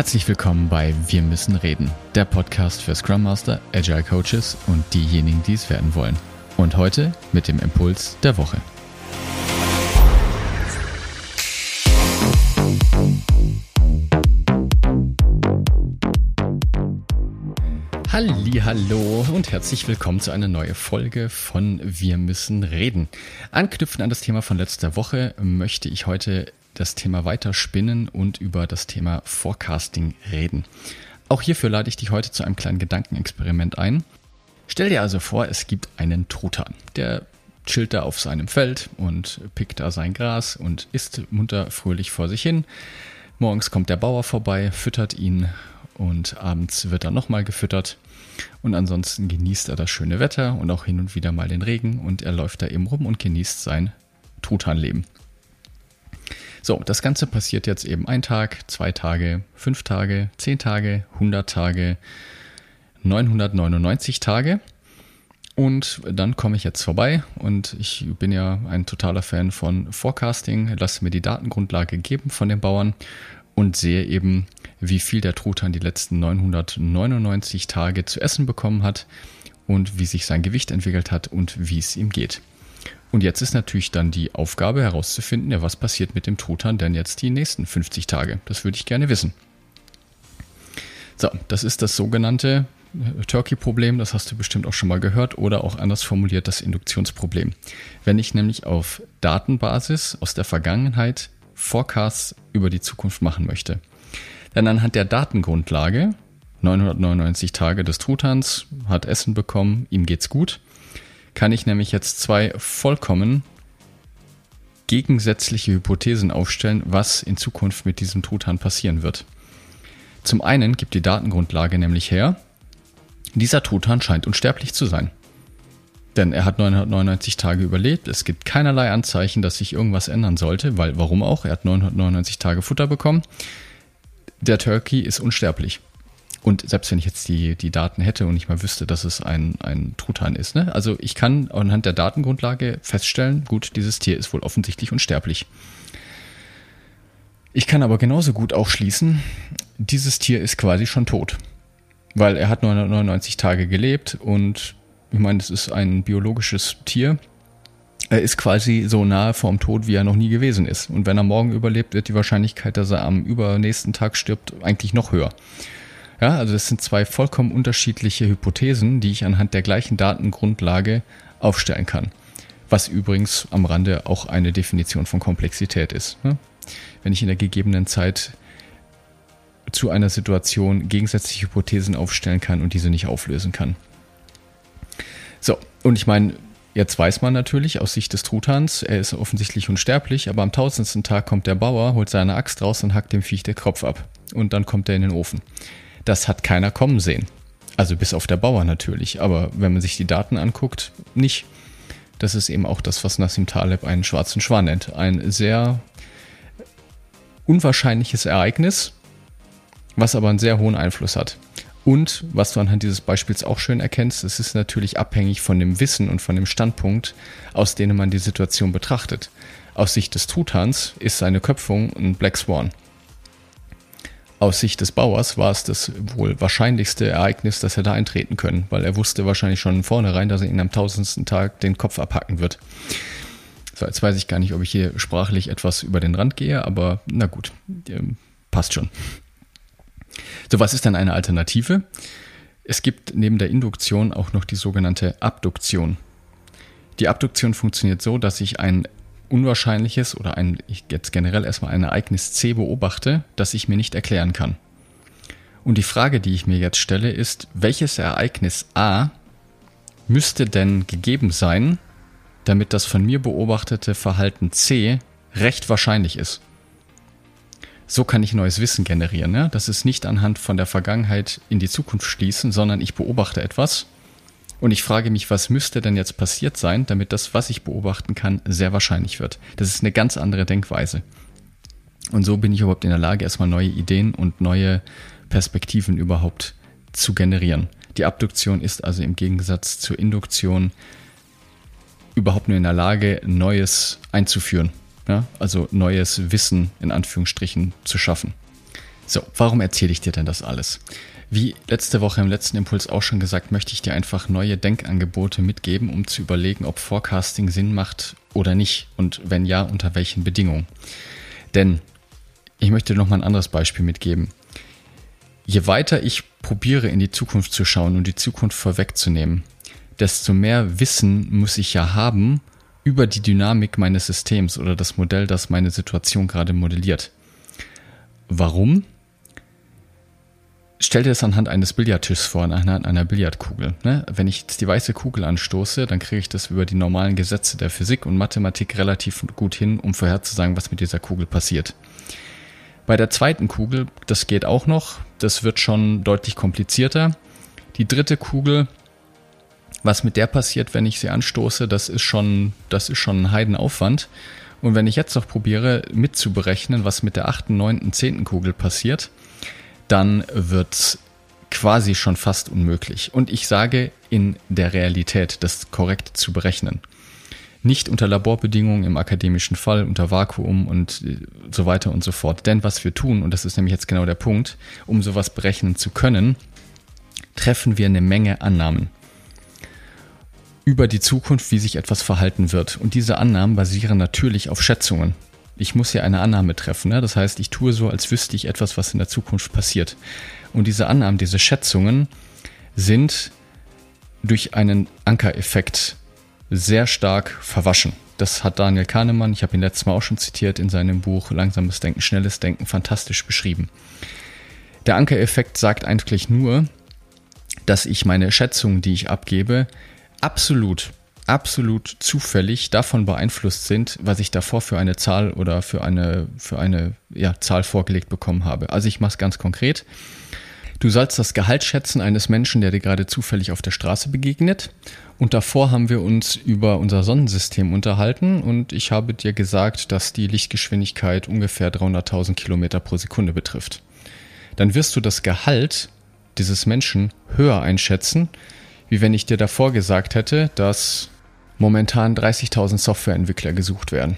Herzlich willkommen bei Wir müssen reden, der Podcast für Scrum Master, Agile Coaches und diejenigen, die es werden wollen. Und heute mit dem Impuls der Woche. Hallo und herzlich willkommen zu einer neuen Folge von Wir müssen reden. Anknüpfen an das Thema von letzter Woche möchte ich heute das Thema weiterspinnen und über das Thema Forecasting reden. Auch hierfür lade ich dich heute zu einem kleinen Gedankenexperiment ein. Stell dir also vor, es gibt einen Truthahn, der chillt da auf seinem Feld und pickt da sein Gras und isst munter fröhlich vor sich hin. Morgens kommt der Bauer vorbei, füttert ihn und abends wird er nochmal gefüttert. Und ansonsten genießt er das schöne Wetter und auch hin und wieder mal den Regen und er läuft da eben rum und genießt sein Truthahnleben. So, das Ganze passiert jetzt eben ein Tag, zwei Tage, fünf Tage, zehn Tage, 100 Tage, 999 Tage. Und dann komme ich jetzt vorbei und ich bin ja ein totaler Fan von Forecasting, lasse mir die Datengrundlage geben von den Bauern und sehe eben, wie viel der Truthahn die letzten 999 Tage zu essen bekommen hat und wie sich sein Gewicht entwickelt hat und wie es ihm geht. Und jetzt ist natürlich dann die Aufgabe herauszufinden, ja, was passiert mit dem Truthahn denn jetzt die nächsten 50 Tage? Das würde ich gerne wissen. So, das ist das sogenannte äh, Turkey-Problem, das hast du bestimmt auch schon mal gehört, oder auch anders formuliert das Induktionsproblem. Wenn ich nämlich auf Datenbasis aus der Vergangenheit Forecasts über die Zukunft machen möchte, dann anhand der Datengrundlage, 999 Tage des Truthahns, hat Essen bekommen, ihm geht's gut, kann ich nämlich jetzt zwei vollkommen gegensätzliche Hypothesen aufstellen, was in Zukunft mit diesem Truthahn passieren wird. Zum einen gibt die Datengrundlage nämlich her, dieser Truthahn scheint unsterblich zu sein. Denn er hat 999 Tage überlebt, es gibt keinerlei Anzeichen, dass sich irgendwas ändern sollte, weil warum auch? Er hat 999 Tage Futter bekommen. Der Turkey ist unsterblich. Und selbst wenn ich jetzt die, die Daten hätte und nicht mal wüsste, dass es ein, ein Truthahn ist, ne? also ich kann anhand der Datengrundlage feststellen, gut, dieses Tier ist wohl offensichtlich unsterblich. Ich kann aber genauso gut auch schließen, dieses Tier ist quasi schon tot. Weil er hat 999 Tage gelebt und ich meine, das ist ein biologisches Tier. Er ist quasi so nahe vorm Tod, wie er noch nie gewesen ist. Und wenn er morgen überlebt, wird die Wahrscheinlichkeit, dass er am übernächsten Tag stirbt, eigentlich noch höher. Ja, also das sind zwei vollkommen unterschiedliche Hypothesen, die ich anhand der gleichen Datengrundlage aufstellen kann. Was übrigens am Rande auch eine Definition von Komplexität ist. Ne? Wenn ich in der gegebenen Zeit zu einer Situation gegensätzliche Hypothesen aufstellen kann und diese nicht auflösen kann. So, und ich meine, jetzt weiß man natürlich aus Sicht des Truthahns, er ist offensichtlich unsterblich, aber am tausendsten Tag kommt der Bauer, holt seine Axt raus und hackt dem Viech den Kopf ab. Und dann kommt er in den Ofen. Das hat keiner kommen sehen. Also bis auf der Bauer natürlich, aber wenn man sich die Daten anguckt, nicht. Das ist eben auch das, was Nassim Taleb einen schwarzen Schwan nennt. Ein sehr unwahrscheinliches Ereignis, was aber einen sehr hohen Einfluss hat. Und was du anhand dieses Beispiels auch schön erkennst, es ist natürlich abhängig von dem Wissen und von dem Standpunkt, aus dem man die Situation betrachtet. Aus Sicht des Truthahns ist seine Köpfung ein Black Swan. Aus Sicht des Bauers war es das wohl wahrscheinlichste Ereignis, das hätte eintreten können, weil er wusste wahrscheinlich schon vornherein, dass er ihn am tausendsten Tag den Kopf abhacken wird. So, jetzt weiß ich gar nicht, ob ich hier sprachlich etwas über den Rand gehe, aber na gut, ähm, passt schon. So, was ist denn eine Alternative? Es gibt neben der Induktion auch noch die sogenannte Abduktion. Die Abduktion funktioniert so, dass ich ein Unwahrscheinliches oder ein, ich jetzt generell erstmal ein Ereignis C beobachte, das ich mir nicht erklären kann. Und die Frage, die ich mir jetzt stelle, ist, welches Ereignis A müsste denn gegeben sein, damit das von mir beobachtete Verhalten C recht wahrscheinlich ist? So kann ich neues Wissen generieren. Ne? Das ist nicht anhand von der Vergangenheit in die Zukunft schließen, sondern ich beobachte etwas und ich frage mich, was müsste denn jetzt passiert sein, damit das, was ich beobachten kann, sehr wahrscheinlich wird. Das ist eine ganz andere Denkweise. Und so bin ich überhaupt in der Lage, erstmal neue Ideen und neue Perspektiven überhaupt zu generieren. Die Abduktion ist also im Gegensatz zur Induktion überhaupt nur in der Lage, Neues einzuführen. Ja? Also neues Wissen in Anführungsstrichen zu schaffen. So, warum erzähle ich dir denn das alles? Wie letzte Woche im letzten Impuls auch schon gesagt, möchte ich dir einfach neue Denkangebote mitgeben, um zu überlegen, ob Forecasting Sinn macht oder nicht und wenn ja, unter welchen Bedingungen. Denn ich möchte dir noch mal ein anderes Beispiel mitgeben. Je weiter ich probiere, in die Zukunft zu schauen und die Zukunft vorwegzunehmen, desto mehr Wissen muss ich ja haben über die Dynamik meines Systems oder das Modell, das meine Situation gerade modelliert. Warum? Stell dir das anhand eines Billardtischs vor, anhand einer Billardkugel. Ne? Wenn ich jetzt die weiße Kugel anstoße, dann kriege ich das über die normalen Gesetze der Physik und Mathematik relativ gut hin, um vorherzusagen, was mit dieser Kugel passiert. Bei der zweiten Kugel, das geht auch noch, das wird schon deutlich komplizierter. Die dritte Kugel, was mit der passiert, wenn ich sie anstoße, das ist schon, das ist schon ein Heidenaufwand. Und wenn ich jetzt noch probiere mitzuberechnen, was mit der achten, neunten, zehnten Kugel passiert, dann wird quasi schon fast unmöglich. Und ich sage in der Realität, das korrekt zu berechnen. Nicht unter Laborbedingungen im akademischen Fall, unter Vakuum und äh, so weiter und so fort. Denn was wir tun, und das ist nämlich jetzt genau der Punkt, um sowas berechnen zu können, treffen wir eine Menge Annahmen über die Zukunft, wie sich etwas verhalten wird. Und diese Annahmen basieren natürlich auf Schätzungen ich muss ja eine Annahme treffen. Ne? Das heißt, ich tue so, als wüsste ich etwas, was in der Zukunft passiert. Und diese Annahmen, diese Schätzungen sind durch einen Ankereffekt sehr stark verwaschen. Das hat Daniel Kahnemann, ich habe ihn letztes Mal auch schon zitiert, in seinem Buch Langsames Denken, Schnelles Denken fantastisch beschrieben. Der Ankereffekt sagt eigentlich nur, dass ich meine Schätzungen, die ich abgebe, absolut absolut zufällig davon beeinflusst sind, was ich davor für eine Zahl oder für eine, für eine ja, Zahl vorgelegt bekommen habe. Also ich mache es ganz konkret. Du sollst das Gehalt schätzen eines Menschen, der dir gerade zufällig auf der Straße begegnet. Und davor haben wir uns über unser Sonnensystem unterhalten und ich habe dir gesagt, dass die Lichtgeschwindigkeit ungefähr 300.000 Kilometer pro Sekunde betrifft. Dann wirst du das Gehalt dieses Menschen höher einschätzen, wie wenn ich dir davor gesagt hätte, dass momentan 30.000 Softwareentwickler gesucht werden.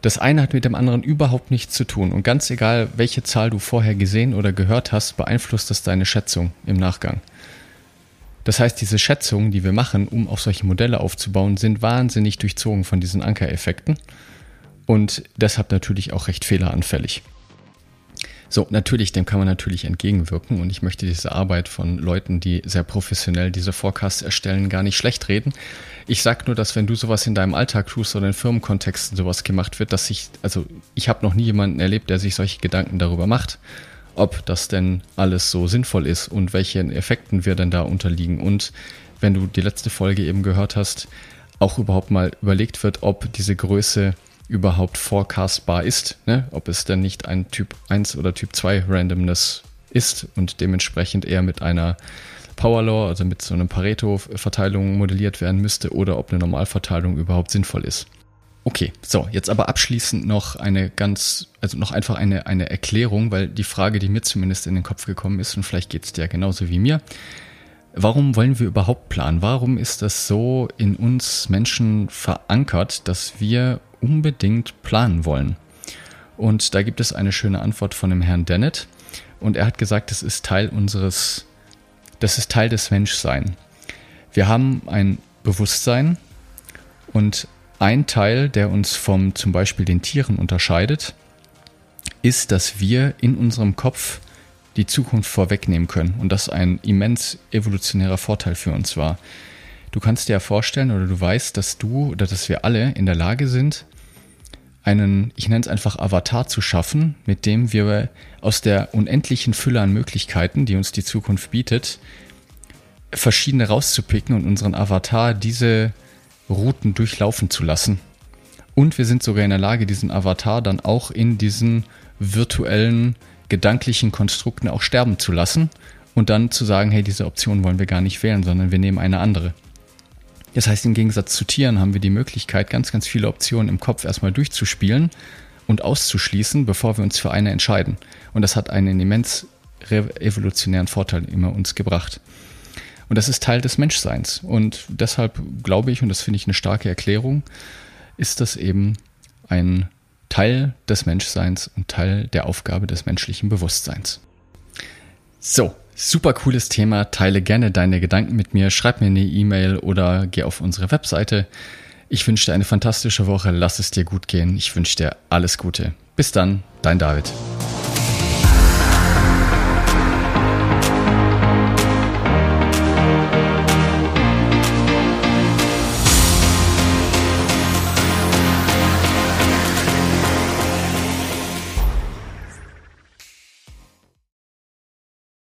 Das eine hat mit dem anderen überhaupt nichts zu tun und ganz egal, welche Zahl du vorher gesehen oder gehört hast, beeinflusst das deine Schätzung im Nachgang. Das heißt, diese Schätzungen, die wir machen, um auf solche Modelle aufzubauen, sind wahnsinnig durchzogen von diesen Ankereffekten und deshalb natürlich auch recht fehleranfällig. So, natürlich, dem kann man natürlich entgegenwirken und ich möchte diese Arbeit von Leuten, die sehr professionell diese Forecasts erstellen, gar nicht schlecht reden. Ich sag nur, dass wenn du sowas in deinem Alltag tust oder in Firmenkontexten sowas gemacht wird, dass ich, also ich habe noch nie jemanden erlebt, der sich solche Gedanken darüber macht, ob das denn alles so sinnvoll ist und welchen Effekten wir denn da unterliegen. Und wenn du die letzte Folge eben gehört hast, auch überhaupt mal überlegt wird, ob diese Größe überhaupt forecastbar ist, ne? ob es denn nicht ein Typ 1 oder Typ 2 Randomness ist und dementsprechend eher mit einer Power Law, also mit so einer Pareto-Verteilung modelliert werden müsste oder ob eine Normalverteilung überhaupt sinnvoll ist. Okay, so, jetzt aber abschließend noch eine ganz, also noch einfach eine, eine Erklärung, weil die Frage, die mir zumindest in den Kopf gekommen ist, und vielleicht geht es dir genauso wie mir, warum wollen wir überhaupt planen? Warum ist das so in uns Menschen verankert, dass wir unbedingt planen wollen? Und da gibt es eine schöne Antwort von dem Herrn Dennett. Und er hat gesagt, das ist Teil unseres, das ist Teil des Menschseins. Wir haben ein Bewusstsein und ein Teil, der uns vom zum Beispiel den Tieren unterscheidet, ist, dass wir in unserem Kopf die Zukunft vorwegnehmen können und das ein immens evolutionärer Vorteil für uns war. Du kannst dir ja vorstellen oder du weißt, dass du oder dass wir alle in der Lage sind, einen, ich nenne es einfach Avatar zu schaffen, mit dem wir aus der unendlichen Fülle an Möglichkeiten, die uns die Zukunft bietet, verschiedene rauszupicken und unseren Avatar diese Routen durchlaufen zu lassen. Und wir sind sogar in der Lage, diesen Avatar dann auch in diesen virtuellen, gedanklichen Konstrukten auch sterben zu lassen und dann zu sagen, hey, diese Option wollen wir gar nicht wählen, sondern wir nehmen eine andere. Das heißt, im Gegensatz zu Tieren haben wir die Möglichkeit, ganz, ganz viele Optionen im Kopf erstmal durchzuspielen und auszuschließen, bevor wir uns für eine entscheiden. Und das hat einen immens evolutionären Vorteil immer uns gebracht. Und das ist Teil des Menschseins. Und deshalb glaube ich, und das finde ich eine starke Erklärung, ist das eben ein Teil des Menschseins und Teil der Aufgabe des menschlichen Bewusstseins. So, super cooles Thema. Teile gerne deine Gedanken mit mir. Schreib mir eine E-Mail oder geh auf unsere Webseite. Ich wünsche dir eine fantastische Woche. Lass es dir gut gehen. Ich wünsche dir alles Gute. Bis dann, dein David.